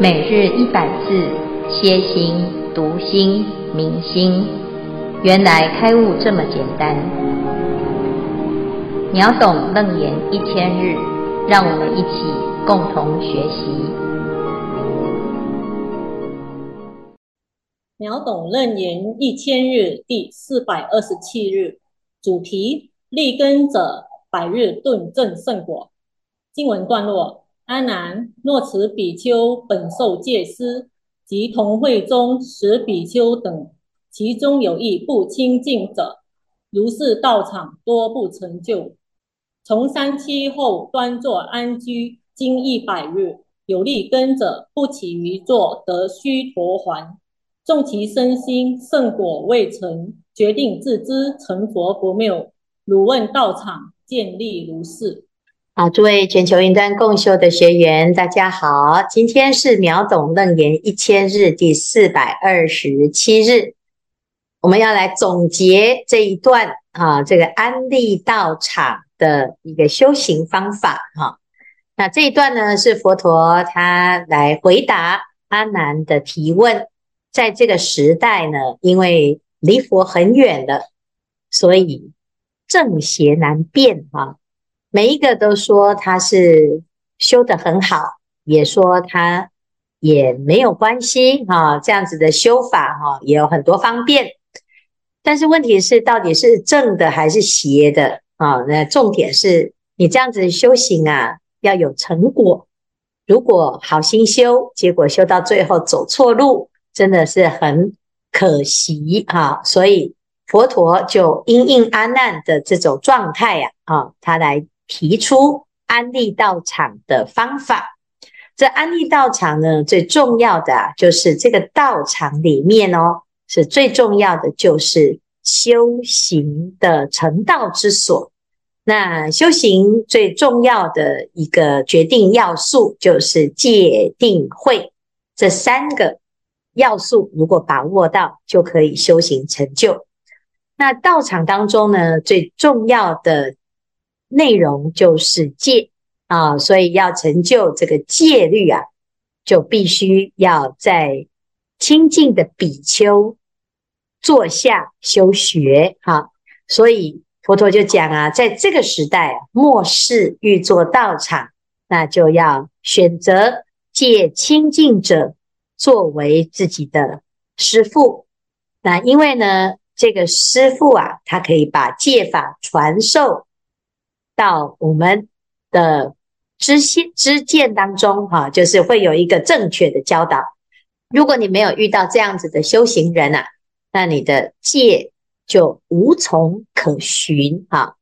每日一百字，歇心、读心、明心，原来开悟这么简单。秒懂楞严一千日，让我们一起共同学习。秒懂楞严一千日第四百二十七日，主题：立根者百日顿证圣果。经文段落。阿难，若此比丘本受戒师及同会中十比丘等，其中有一不清净者，如是道场多不成就。从三期后端坐安居，经一百日，有力根者不起于坐，得须陀洹。纵其身心胜果未成，决定自知成佛不谬。汝问道场见利如是。好，诸位全球云端共修的学员，大家好。今天是秒懂楞严一千日第四百二十七日，我们要来总结这一段啊，这个安利道场的一个修行方法哈。那这一段呢，是佛陀他来回答阿难的提问。在这个时代呢，因为离佛很远了，所以正邪难辨哈。每一个都说他是修得很好，也说他也没有关系哈。这样子的修法哈，也有很多方便。但是问题是，到底是正的还是邪的啊？那重点是你这样子修行啊，要有成果。如果好心修，结果修到最后走错路，真的是很可惜哈。所以佛陀就因应阿难的这种状态呀，啊，他来。提出安利道场的方法。这安利道场呢，最重要的啊，就是这个道场里面哦，是最重要的，就是修行的成道之所。那修行最重要的一个决定要素，就是戒定慧这三个要素，如果把握到，就可以修行成就。那道场当中呢，最重要的。内容就是戒啊，所以要成就这个戒律啊，就必须要在清净的比丘坐下修学哈。所以佛陀就讲啊，在这个时代，末世欲做道场，那就要选择戒清净者作为自己的师父。那因为呢，这个师父啊，他可以把戒法传授。到我们的知心知见当中，哈，就是会有一个正确的教导。如果你没有遇到这样子的修行人啊，那你的戒就无从可循，哈。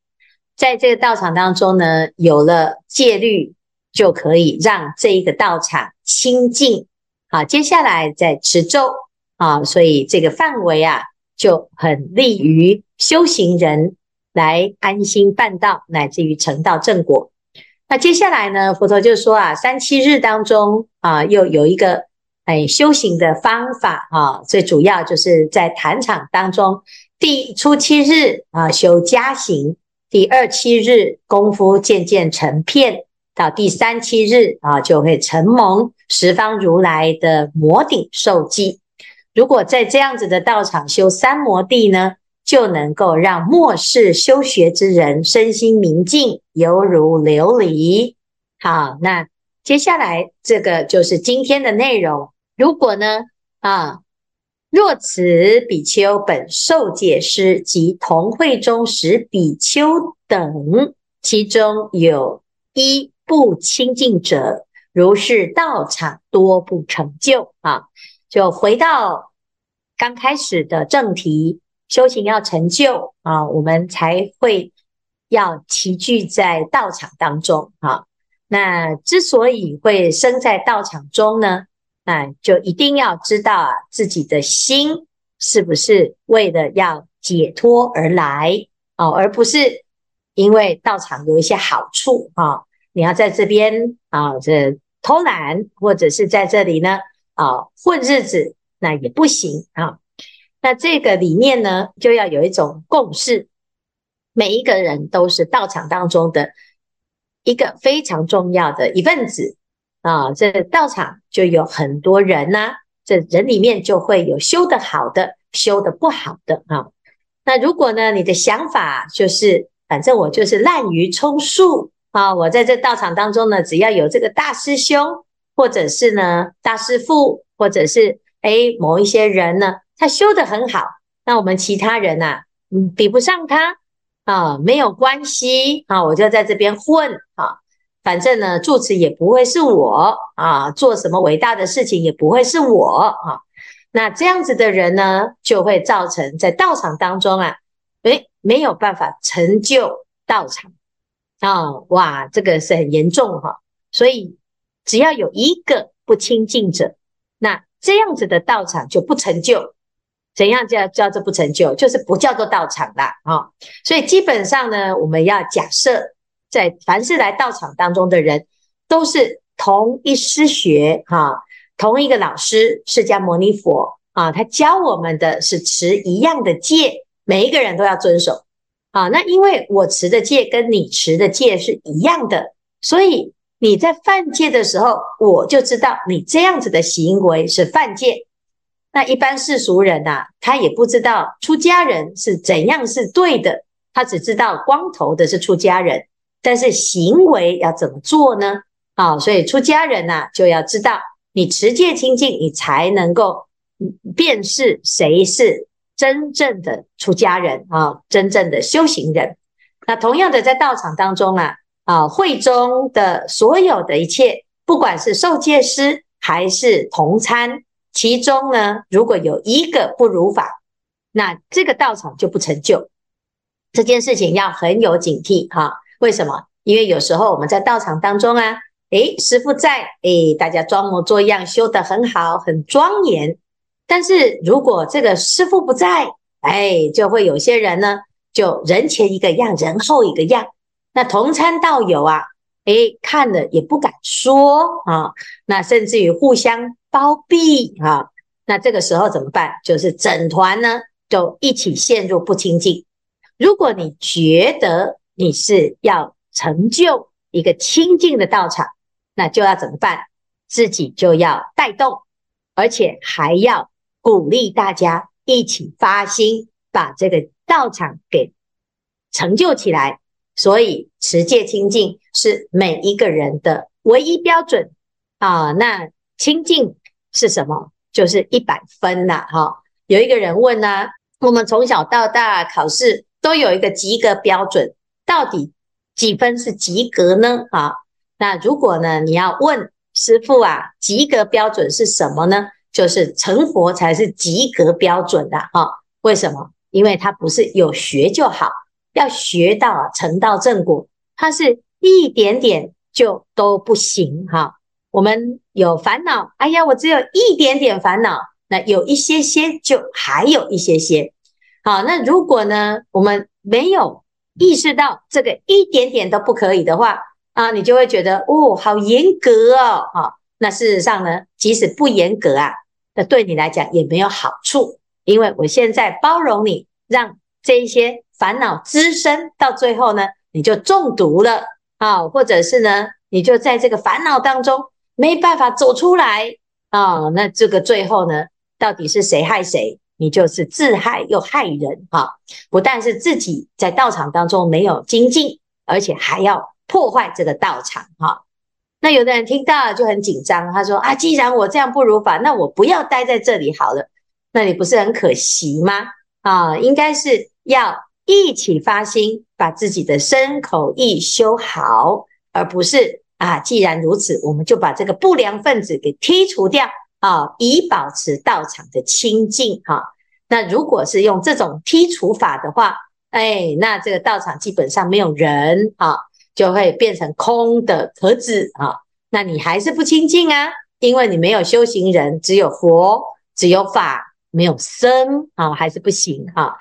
在这个道场当中呢，有了戒律，就可以让这一个道场清净。好，接下来再持咒啊，所以这个范围啊，就很利于修行人。来安心办道，乃至于成道正果。那接下来呢，佛陀就说啊，三七日当中啊，又有一个哎修行的方法啊，最主要就是在坛场当中，第初七日啊修加行，第二七日功夫渐渐成片，到第三七日啊就会承蒙十方如来的摩顶受记。如果在这样子的道场修三摩地呢，就能够让末世修学之人身心明净，犹如琉璃。好，那接下来这个就是今天的内容。如果呢，啊，若此比丘本受戒师及同会中十比丘等，其中有一不清净者，如是道场多不成就。啊，就回到刚开始的正题。修行要成就啊，我们才会要齐聚在道场当中啊。那之所以会生在道场中呢，那就一定要知道啊，自己的心是不是为了要解脱而来啊，而不是因为道场有一些好处啊，你要在这边啊这偷懒，或者是在这里呢啊混日子，那也不行啊。那这个里面呢，就要有一种共识，每一个人都是道场当中的一个非常重要的一份子啊，这道场就有很多人呐、啊，这人里面就会有修得好的，修得不好的啊。那如果呢，你的想法就是，反正我就是滥竽充数啊，我在这道场当中呢，只要有这个大师兄，或者是呢大师父，或者是诶某一些人呢，他修得很好，那我们其他人呐、啊，嗯，比不上他啊，没有关系啊，我就在这边混啊。反正呢，住持也不会是我啊，做什么伟大的事情也不会是我啊。那这样子的人呢，就会造成在道场当中啊，诶，没有办法成就道场啊。哇，这个是很严重哈。所以只要有一个不亲近者，那这样子的道场就不成就。怎样叫叫做不成就？就是不叫做道场啦啊。所以基本上呢，我们要假设。在凡是来道场当中的人，都是同一师学哈，同一个老师释迦牟尼佛啊，他教我们的是持一样的戒，每一个人都要遵守啊。那因为我持的戒跟你持的戒是一样的，所以你在犯戒的时候，我就知道你这样子的行为是犯戒。那一般世俗人呐、啊，他也不知道出家人是怎样是对的，他只知道光头的是出家人。但是行为要怎么做呢？啊，所以出家人呐，就要知道你持戒清净，你才能够辨识谁是真正的出家人啊，真正的修行人。那同样的，在道场当中啊，啊，会中的所有的一切，不管是受戒师还是同参，其中呢，如果有一个不如法，那这个道场就不成就。这件事情要很有警惕哈。为什么？因为有时候我们在道场当中啊，诶，师傅在，诶，大家装模作样修得很好，很庄严。但是如果这个师傅不在，哎，就会有些人呢，就人前一个样，人后一个样。那同参道友啊，诶，看了也不敢说啊，那甚至于互相包庇啊。那这个时候怎么办？就是整团呢，就一起陷入不清净。如果你觉得，你是要成就一个清净的道场，那就要怎么办？自己就要带动，而且还要鼓励大家一起发心，把这个道场给成就起来。所以持戒清净是每一个人的唯一标准啊。那清净是什么？就是一百分呐！哈，有一个人问呢，我们从小到大考试都有一个及格标准。到底几分是及格呢？啊，那如果呢，你要问师父啊，及格标准是什么呢？就是成佛才是及格标准的啊。为什么？因为他不是有学就好，要学到啊，成道正果，他是一点点就都不行哈。我们有烦恼，哎呀，我只有一点点烦恼，那有一些些就还有一些些。好，那如果呢，我们没有。意识到这个一点点都不可以的话啊，你就会觉得哦，好严格哦，啊，那事实上呢，即使不严格啊，那对你来讲也没有好处，因为我现在包容你，让这一些烦恼滋生，到最后呢，你就中毒了啊，或者是呢，你就在这个烦恼当中没办法走出来啊，那这个最后呢，到底是谁害谁？你就是自害又害人哈，不但是自己在道场当中没有精进，而且还要破坏这个道场哈。那有的人听到就很紧张，他说啊，既然我这样不如法，那我不要待在这里好了。那你不是很可惜吗？啊，应该是要一起发心，把自己的身口意修好，而不是啊，既然如此，我们就把这个不良分子给剔除掉。啊，以保持道场的清净哈。那如果是用这种剔除法的话，哎，那这个道场基本上没有人啊，就会变成空的壳子啊。那你还是不清净啊，因为你没有修行人，只有佛，只有法，没有僧啊，还是不行哈。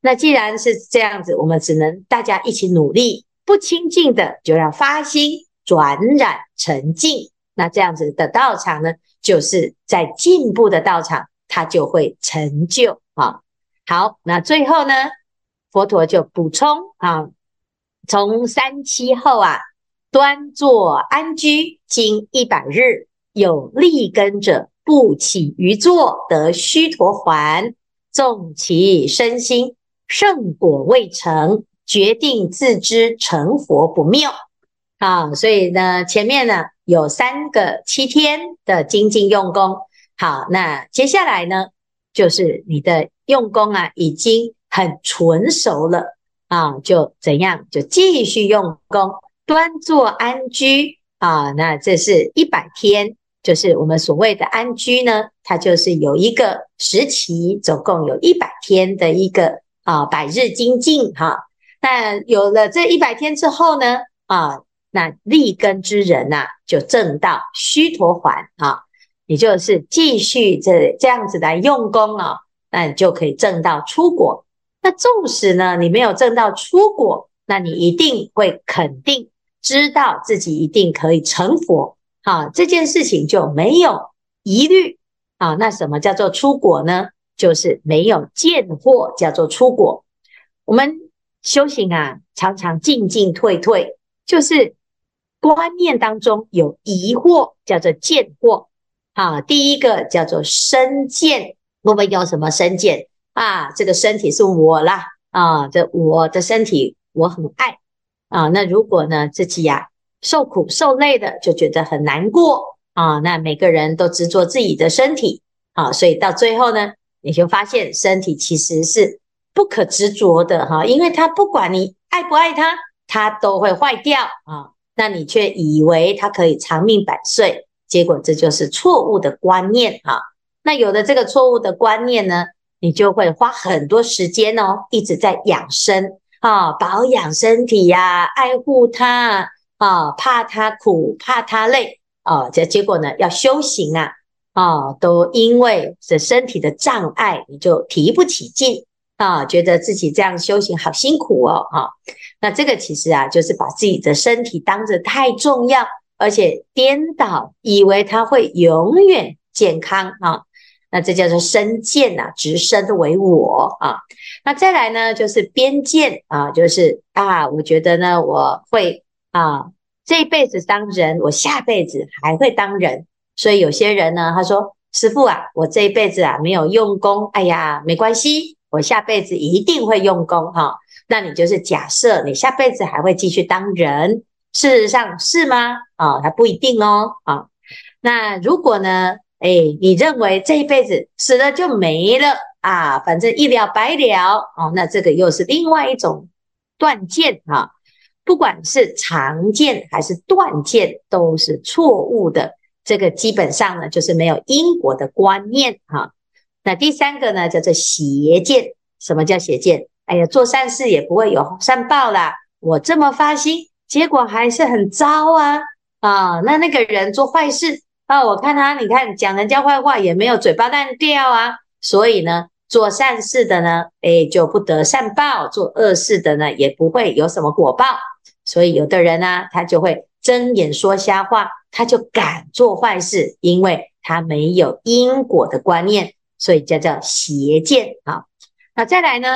那既然是这样子，我们只能大家一起努力，不清净的就要发心转染成净。那这样子的道场呢，就是在进步的道场，它就会成就啊。好，那最后呢，佛陀就补充啊，从三七后啊，端坐安居，经一百日，有立根者，不起于坐，得须陀洹。纵其身心，圣果未成，决定自知成佛不谬。啊，所以呢，前面呢有三个七天的精进用功。好，那接下来呢，就是你的用功啊，已经很纯熟了啊，就怎样，就继续用功，端坐安居啊。那这是一百天，就是我们所谓的安居呢，它就是有一个时期，总共有一百天的一个啊百日精进哈。那有了这一百天之后呢，啊。那立根之人呐、啊，就证到须陀洹啊，你就是继续这这样子来用功啊，那你就可以证到出果。那纵使呢，你没有证到出果，那你一定会肯定知道自己一定可以成佛，啊，这件事情就没有疑虑啊。那什么叫做出果呢？就是没有见惑，叫做出果。我们修行啊，常常进进退退，就是。观念当中有疑惑，叫做见惑。好，第一个叫做身见。我们有什么身见啊？这个身体是我啦，啊，这我的身体我很爱啊。那如果呢，自己呀、受苦受累的，就觉得很难过啊。那每个人都执着自己的身体啊，所以到最后呢，你就发现身体其实是不可执着的哈，因为它不管你爱不爱它，它都会坏掉啊。那你却以为它可以长命百岁，结果这就是错误的观念啊！那有了这个错误的观念呢，你就会花很多时间哦，一直在养生啊，保养身体呀、啊，爱护它啊，怕它苦，怕它累啊，这结果呢，要修行啊啊，都因为这身体的障碍，你就提不起劲啊，觉得自己这样修行好辛苦哦，啊。那这个其实啊，就是把自己的身体当着太重要，而且颠倒，以为它会永远健康啊。那这叫做身见呐，执身为我啊。那再来呢，就是边见啊，就是啊，我觉得呢，我会啊，这一辈子当人，我下辈子还会当人。所以有些人呢，他说：“师傅啊，我这一辈子啊没有用功，哎呀，没关系，我下辈子一定会用功哈。”那你就是假设你下辈子还会继续当人，事实上是吗？啊、哦，还不一定哦。啊，那如果呢？哎，你认为这一辈子死了就没了啊？反正一了百了哦。那这个又是另外一种断见啊。不管是常见还是断见，都是错误的。这个基本上呢，就是没有因果的观念哈。那第三个呢，叫做邪见。什么叫邪见？哎呀，做善事也不会有善报啦。我这么发心，结果还是很糟啊！啊，那那个人做坏事啊，我看他，你看讲人家坏话也没有嘴巴烂掉啊。所以呢，做善事的呢，哎，就不得善报；做恶事的呢，也不会有什么果报。所以有的人呢、他就会睁眼说瞎话，他就敢做坏事，因为他没有因果的观念，所以叫叫邪见啊。那再来呢？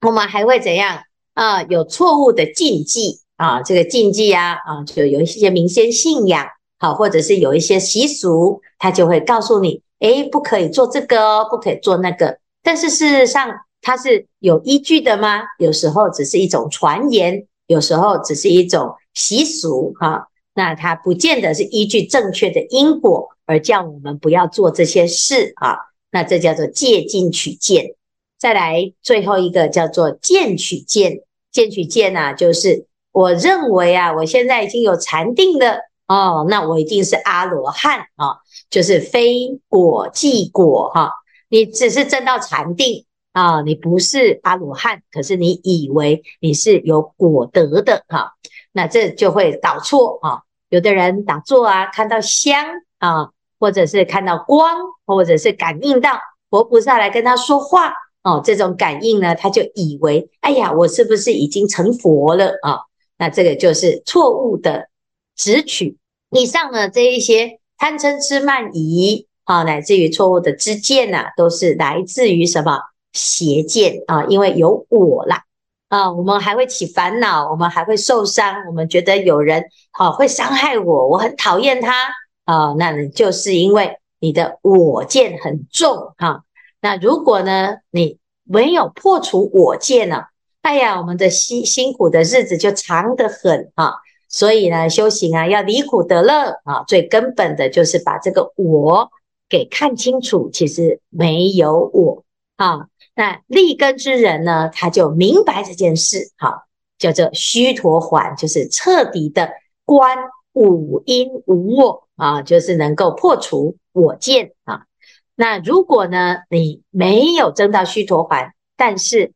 我们还会怎样啊？有错误的禁忌啊，这个禁忌啊啊，就有一些民间信仰，好，或者是有一些习俗，他就会告诉你，诶，不可以做这个哦，不可以做那个。但是事实上，它是有依据的吗？有时候只是一种传言，有时候只是一种习俗，哈，那它不见得是依据正确的因果而叫我们不要做这些事啊。那这叫做借禁取见。再来最后一个叫做见取见，见取见啊，就是我认为啊，我现在已经有禅定了哦，那我一定是阿罗汉啊，就是非果即果哈。你只是证到禅定啊，你不是阿罗汉，可是你以为你是有果德的哈，那这就会导错啊。有的人打坐啊，看到香啊，或者是看到光，或者是感应到佛菩萨来跟他说话。哦，这种感应呢，他就以为，哎呀，我是不是已经成佛了啊？那这个就是错误的执取。以上呢，这一些贪嗔痴慢疑啊，乃至于错误的知见呐，都是来自于什么邪见啊？因为有我啦，啊，我们还会起烦恼，我们还会受伤，我们觉得有人好会伤害我，我很讨厌他啊，那你就是因为你的我见很重哈。那如果呢，你没有破除我见呢，哎呀，我们的辛辛苦的日子就长得很啊。所以呢，修行啊，要离苦得乐啊，最根本的就是把这个我给看清楚，其实没有我啊。那立根之人呢，他就明白这件事，哈，叫做虚陀洹，就是彻底的观五阴无我啊，就是能够破除我见啊。那如果呢，你没有证到须陀洹，但是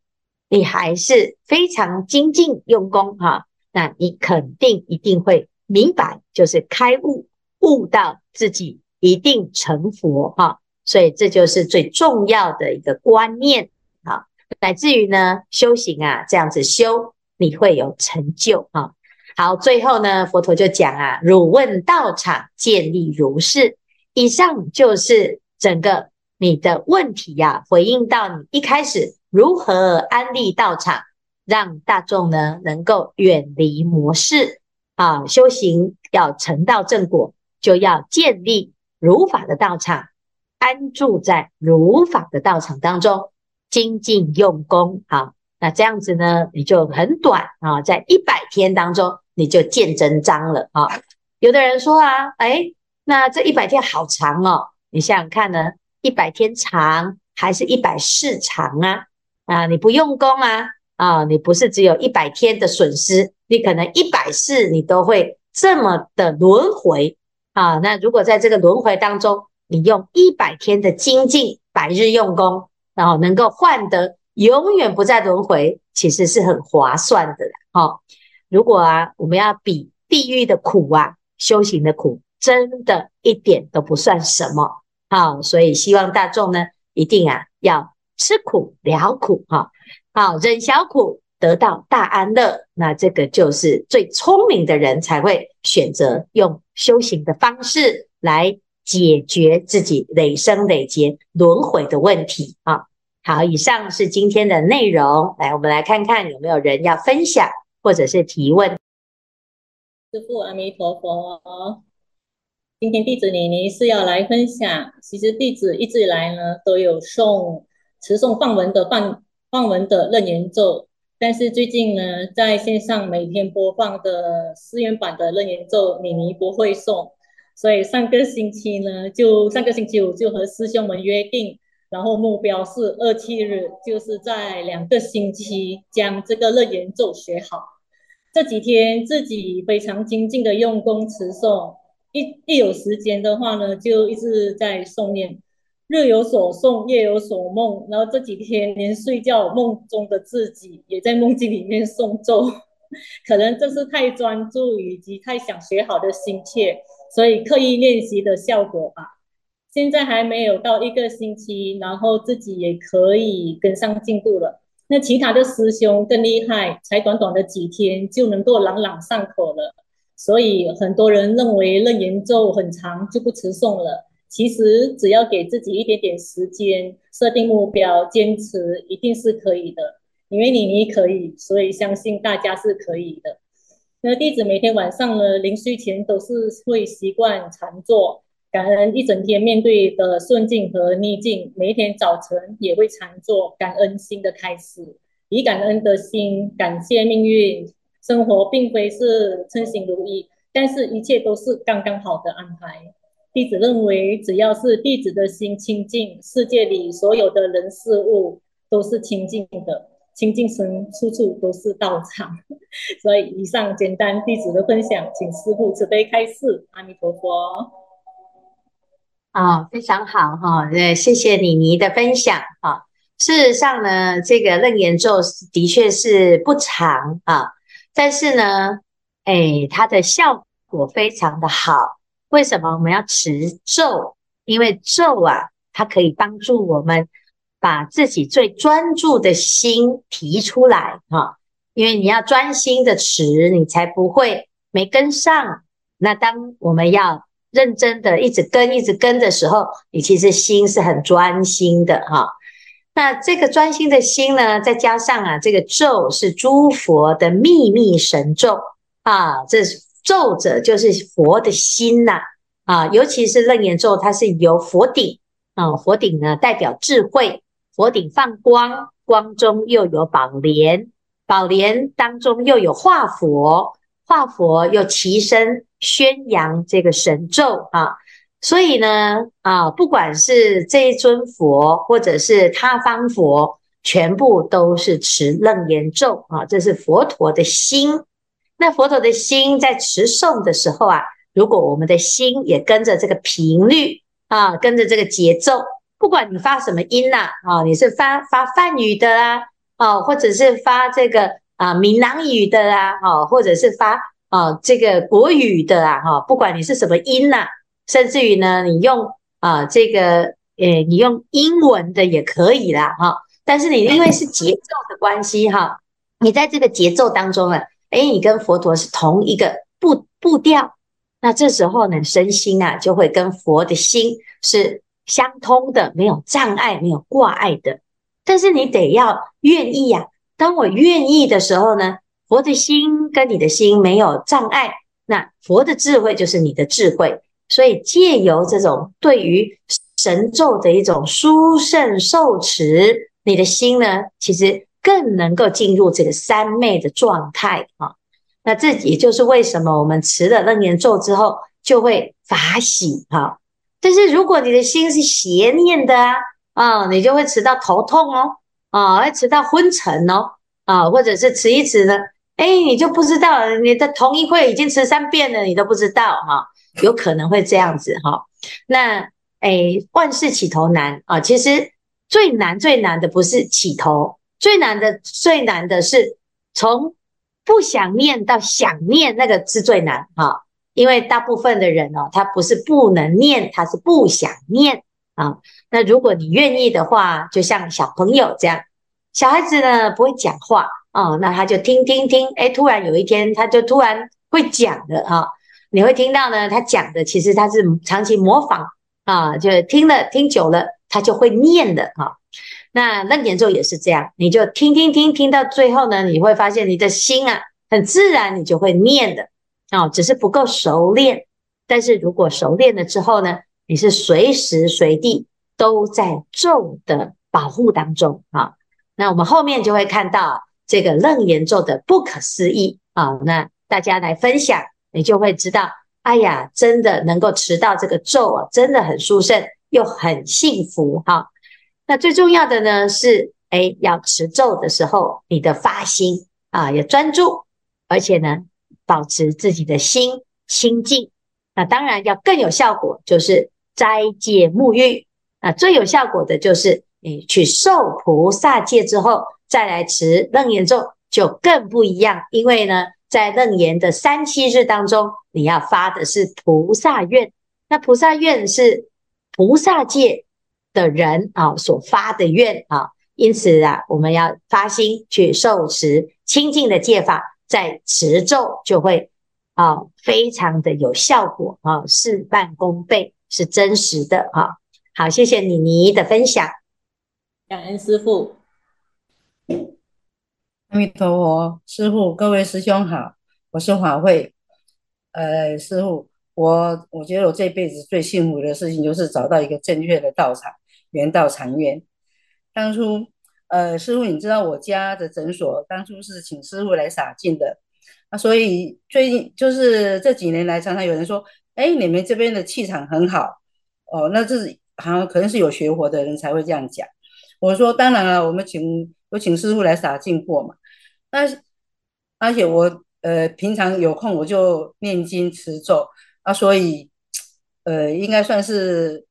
你还是非常精进用功哈，那你肯定一定会明白，就是开悟悟到自己一定成佛哈。所以这就是最重要的一个观念啊，乃至于呢，修行啊，这样子修，你会有成就啊。好，最后呢，佛陀就讲啊，汝问道场建立如是。以上就是整个你的问题呀、啊，回应到你一开始如何安立道场，让大众呢能够远离魔事啊，修行要成道正果，就要建立如法的道场。安住在如法的道场当中，精进用功啊，那这样子呢，你就很短啊，在一百天当中你就见真章了啊。有的人说啊，哎，那这一百天好长哦，你想想看呢，一百天长还是一百世长啊？啊，你不用功啊，啊，你不是只有一百天的损失，你可能一百世你都会这么的轮回啊。那如果在这个轮回当中，你用一百天的精进，百日用功，然后能够换得永远不再轮回，其实是很划算的。哈，如果啊，我们要比地狱的苦啊，修行的苦，真的一点都不算什么。好，所以希望大众呢，一定啊要吃苦了苦，哈，好忍小苦，得到大安乐。那这个就是最聪明的人才会选择用修行的方式来。解决自己累生累劫轮回的问题啊！好，以上是今天的内容。来，我们来看看有没有人要分享或者是提问。师父阿弥陀佛，今天弟子妮妮是要来分享。其实弟子一直以来呢，都有诵持诵梵文的梵梵文的楞严咒，但是最近呢，在线上每天播放的寺院版的楞严咒，妮妮不会诵。所以上个星期呢，就上个星期五就和师兄们约定，然后目标是二七日，就是在两个星期将这个楞严咒学好。这几天自己非常精进的用功持诵，一一有时间的话呢，就一直在诵念，日有所诵，夜有所梦，然后这几天连睡觉梦中的自己也在梦境里面诵咒，可能这是太专注以及太想学好的心切。所以刻意练习的效果吧，现在还没有到一个星期，然后自己也可以跟上进度了。那其他的师兄更厉害，才短短的几天就能够朗朗上口了。所以很多人认为楞严咒很长就不持诵了，其实只要给自己一点点时间，设定目标，坚持一定是可以的。因为你你可以，所以相信大家是可以的。那弟子每天晚上呢，临睡前都是会习惯禅坐，感恩一整天面对的顺境和逆境。每一天早晨也会禅坐，感恩新的开始，以感恩的心感谢命运。生活并非是称心如意，但是一切都是刚刚好的安排。弟子认为，只要是弟子的心清净，世界里所有的人事物都是清净的。清净身，处处都是道场。所以，以上简单弟子的分享，请师父慈悲开示。阿弥陀佛。啊、非常好哈，对，谢谢妮妮的分享啊。事实上呢，这个楞严咒的确是不长啊，但是呢，哎，它的效果非常的好。为什么我们要持咒？因为咒啊，它可以帮助我们。把自己最专注的心提出来哈，因为你要专心的持，你才不会没跟上。那当我们要认真的一直跟、一直跟的时候，你其实心是很专心的哈。那这个专心的心呢，再加上啊，这个咒是诸佛的秘密神咒啊，这咒者就是佛的心呐啊，啊，尤其是楞严咒，它是由佛顶啊，佛顶呢代表智慧，佛顶放光，光中又有宝莲，宝莲当中又有化佛，化佛又齐声宣扬这个神咒啊。所以呢，啊，不管是这一尊佛，或者是他方佛，全部都是持楞严咒啊，这是佛陀的心。那佛陀的心在持诵的时候啊，如果我们的心也跟着这个频率啊，跟着这个节奏，不管你发什么音呐，啊，你是发发梵语的啊，啊，或者是发这个啊闽南语的啊，啊，或者是发啊这个国语的啊，哈，不管你是什么音呐。甚至于呢，你用啊、这个，诶、呃，你用英文的也可以啦，哈。但是你因为是节奏的关系，哈，你在这个节奏当中呢，诶，你跟佛陀是同一个步步调，那这时候呢，身心啊就会跟佛的心是相通的，没有障碍，没有挂碍的。但是你得要愿意呀、啊，当我愿意的时候呢，佛的心跟你的心没有障碍，那佛的智慧就是你的智慧。所以借由这种对于神咒的一种殊胜受持，你的心呢，其实更能够进入这个三昧的状态啊。那这也就是为什么我们持了楞严咒之后就会法喜哈。但是如果你的心是邪念的啊，啊，你就会持到头痛哦，啊，会持到昏沉哦，啊，或者是迟一迟呢，哎，你就不知道你的同一会已经持三遍了，你都不知道哈。有可能会这样子哈，那诶，万事起头难啊，其实最难最难的不是起头，最难的最难的是从不想念到想念，那个是最难哈，因为大部分的人哦，他不是不能念，他是不想念啊。那如果你愿意的话，就像小朋友这样，小孩子呢不会讲话啊，那他就听听听，诶，突然有一天他就突然会讲的哈。你会听到呢，他讲的其实他是长期模仿啊，就听了听久了，他就会念的哈。那楞严咒也是这样，你就听听听听到最后呢，你会发现你的心啊，很自然你就会念的啊，只是不够熟练。但是如果熟练了之后呢，你是随时随地都在咒的保护当中啊。那我们后面就会看到这个楞严咒的不可思议啊，那大家来分享。你就会知道，哎呀，真的能够持到这个咒啊，真的很殊胜，又很幸福哈。那最重要的呢是，哎，要持咒的时候，你的发心啊要专注，而且呢，保持自己的心清净。那当然要更有效果，就是斋戒沐浴。啊最有效果的就是你去受菩萨戒之后，再来持楞严咒，就更不一样，因为呢。在楞严的三七日当中，你要发的是菩萨愿。那菩萨愿是菩萨戒的人啊所发的愿啊，因此啊，我们要发心去受持清净的戒法，在持咒就会啊非常的有效果啊，事半功倍，是真实的啊。好，谢谢妮妮的分享，感恩师父。阿弥陀佛，师父，各位师兄好，我是华慧。呃，师父，我我觉得我这辈子最幸福的事情就是找到一个正确的道场，圆道禅院。当初，呃，师傅，你知道我家的诊所当初是请师傅来洒净的，啊，所以最近就是这几年来，常常有人说，哎，你们这边的气场很好，哦，那这是好像可能是有学佛的人才会这样讲。我说，当然了，我们请有请师傅来洒净过嘛。那而且我呃平常有空我就念经持咒啊，所以呃应该算是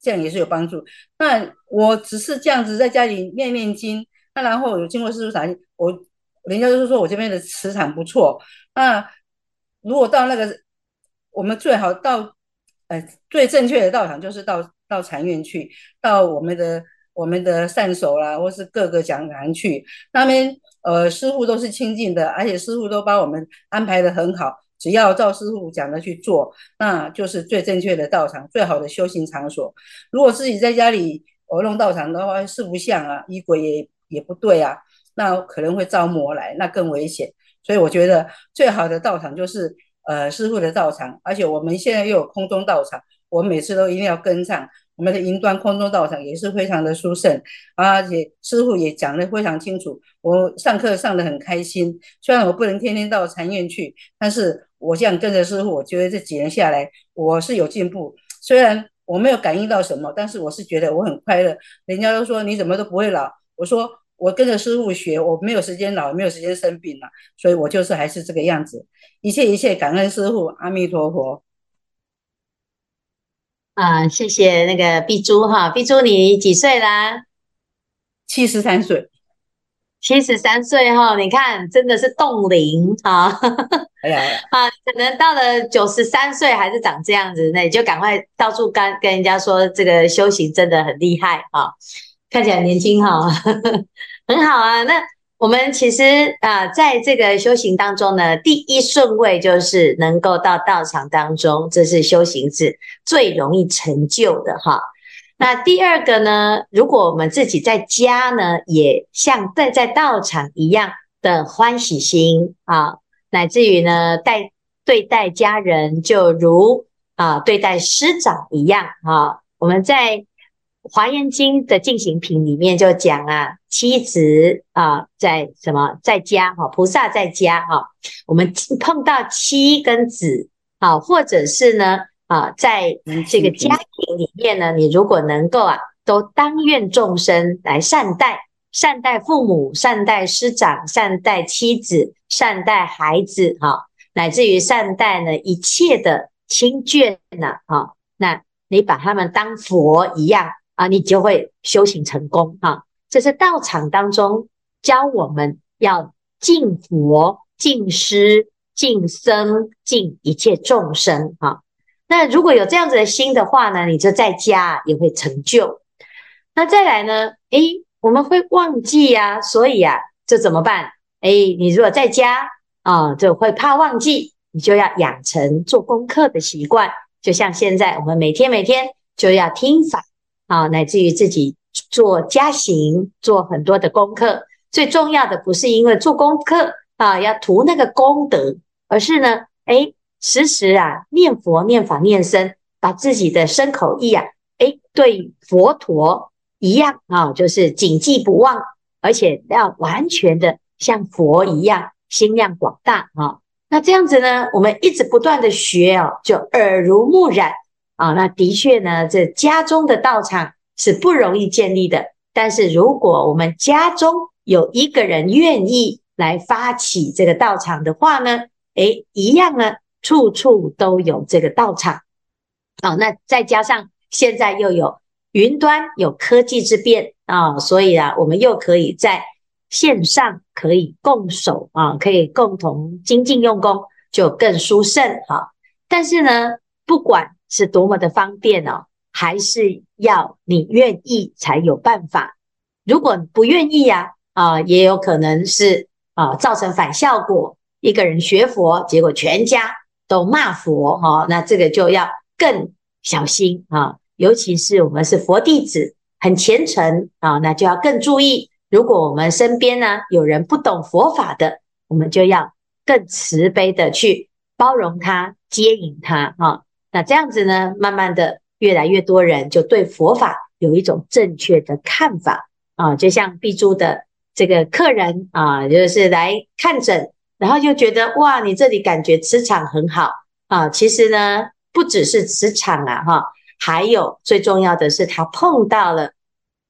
这样也是有帮助。那我只是这样子在家里念念经，那然后有经过师傅洒，我人家就是说我这边的磁场不错。那如果到那个我们最好到呃最正确的道场就是到到禅院去，到我们的我们的善手啦，或是各个讲堂去那边。呃，师傅都是清净的，而且师傅都把我们安排的很好，只要照师傅讲的去做，那就是最正确的道场，最好的修行场所。如果自己在家里我弄道场的话四不像啊，衣轨也也不对啊，那可能会招魔来，那更危险。所以我觉得最好的道场就是呃师傅的道场，而且我们现在又有空中道场，我每次都一定要跟上。我们的云端空中道场也是非常的殊胜，而且师傅也讲得非常清楚，我上课上得很开心。虽然我不能天天到禅院去，但是我这样跟着师傅，我觉得这几年下来我是有进步。虽然我没有感应到什么，但是我是觉得我很快乐。人家都说你怎么都不会老，我说我跟着师傅学，我没有时间老，没有时间生病了，所以我就是还是这个样子。一切一切感恩师傅，阿弥陀佛。啊，谢谢那个碧珠哈，碧珠你几岁啦？七十三岁，七十三岁哈，你看真的是冻龄哈。哎呀，啊，可能到了九十三岁还是长这样子，那你就赶快到处跟跟人家说这个修行真的很厉害啊，看起来年轻哈，很好啊，那。我们其实啊，在这个修行当中呢，第一顺位就是能够到道场当中，这是修行是最容易成就的哈。那第二个呢，如果我们自己在家呢，也像在在道场一样的欢喜心啊，乃至于呢，待对待家人就如啊对待师长一样啊，我们在。《华严经》的进行品里面就讲啊，妻子啊，在什么在家哈，菩萨在家哈，我们碰到妻跟子啊，或者是呢啊，在这个家庭里面呢，你如果能够啊，都当愿众生来善待，善待父母，善待师长，善待妻子，善待孩子哈，乃至于善待呢一切的亲眷呢，哈，那你把他们当佛一样。啊，你就会修行成功啊！这是道场当中教我们要敬佛、敬师、敬僧、敬一切众生啊。那如果有这样子的心的话呢，你就在家也会成就。那再来呢？诶，我们会忘记呀，所以啊，这怎么办？诶，你如果在家啊，就会怕忘记，你就要养成做功课的习惯。就像现在，我们每天每天就要听法。啊，乃至于自己做家行，做很多的功课。最重要的不是因为做功课啊，要图那个功德，而是呢，诶，时时啊念佛、念法、念僧，把自己的身口意啊，诶，对佛陀一样啊，就是谨记不忘，而且要完全的像佛一样心量广大啊。那这样子呢，我们一直不断的学哦，就耳濡目染。啊，那的确呢，这家中的道场是不容易建立的。但是如果我们家中有一个人愿意来发起这个道场的话呢，诶，一样呢，处处都有这个道场。啊，那再加上现在又有云端有科技之便啊，所以啊，我们又可以在线上可以共守啊，可以共同精进用功，就更殊胜哈。但是呢，不管是多么的方便哦，还是要你愿意才有办法。如果不愿意呀，啊，也有可能是啊，造成反效果。一个人学佛，结果全家都骂佛哈，那这个就要更小心啊。尤其是我们是佛弟子，很虔诚啊，那就要更注意。如果我们身边呢有人不懂佛法的，我们就要更慈悲的去包容他、接引他啊。那这样子呢，慢慢的，越来越多人就对佛法有一种正确的看法啊，就像碧珠的这个客人啊，就是来看诊，然后就觉得哇，你这里感觉磁场很好啊。其实呢，不只是磁场啊，哈，还有最重要的是他碰到了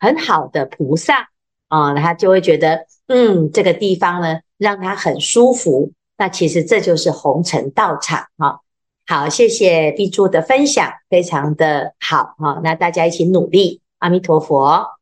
很好的菩萨啊，他就会觉得，嗯，这个地方呢，让他很舒服。那其实这就是红尘道场哈。好，谢谢碧珠的分享，非常的好哈。那大家一起努力，阿弥陀佛。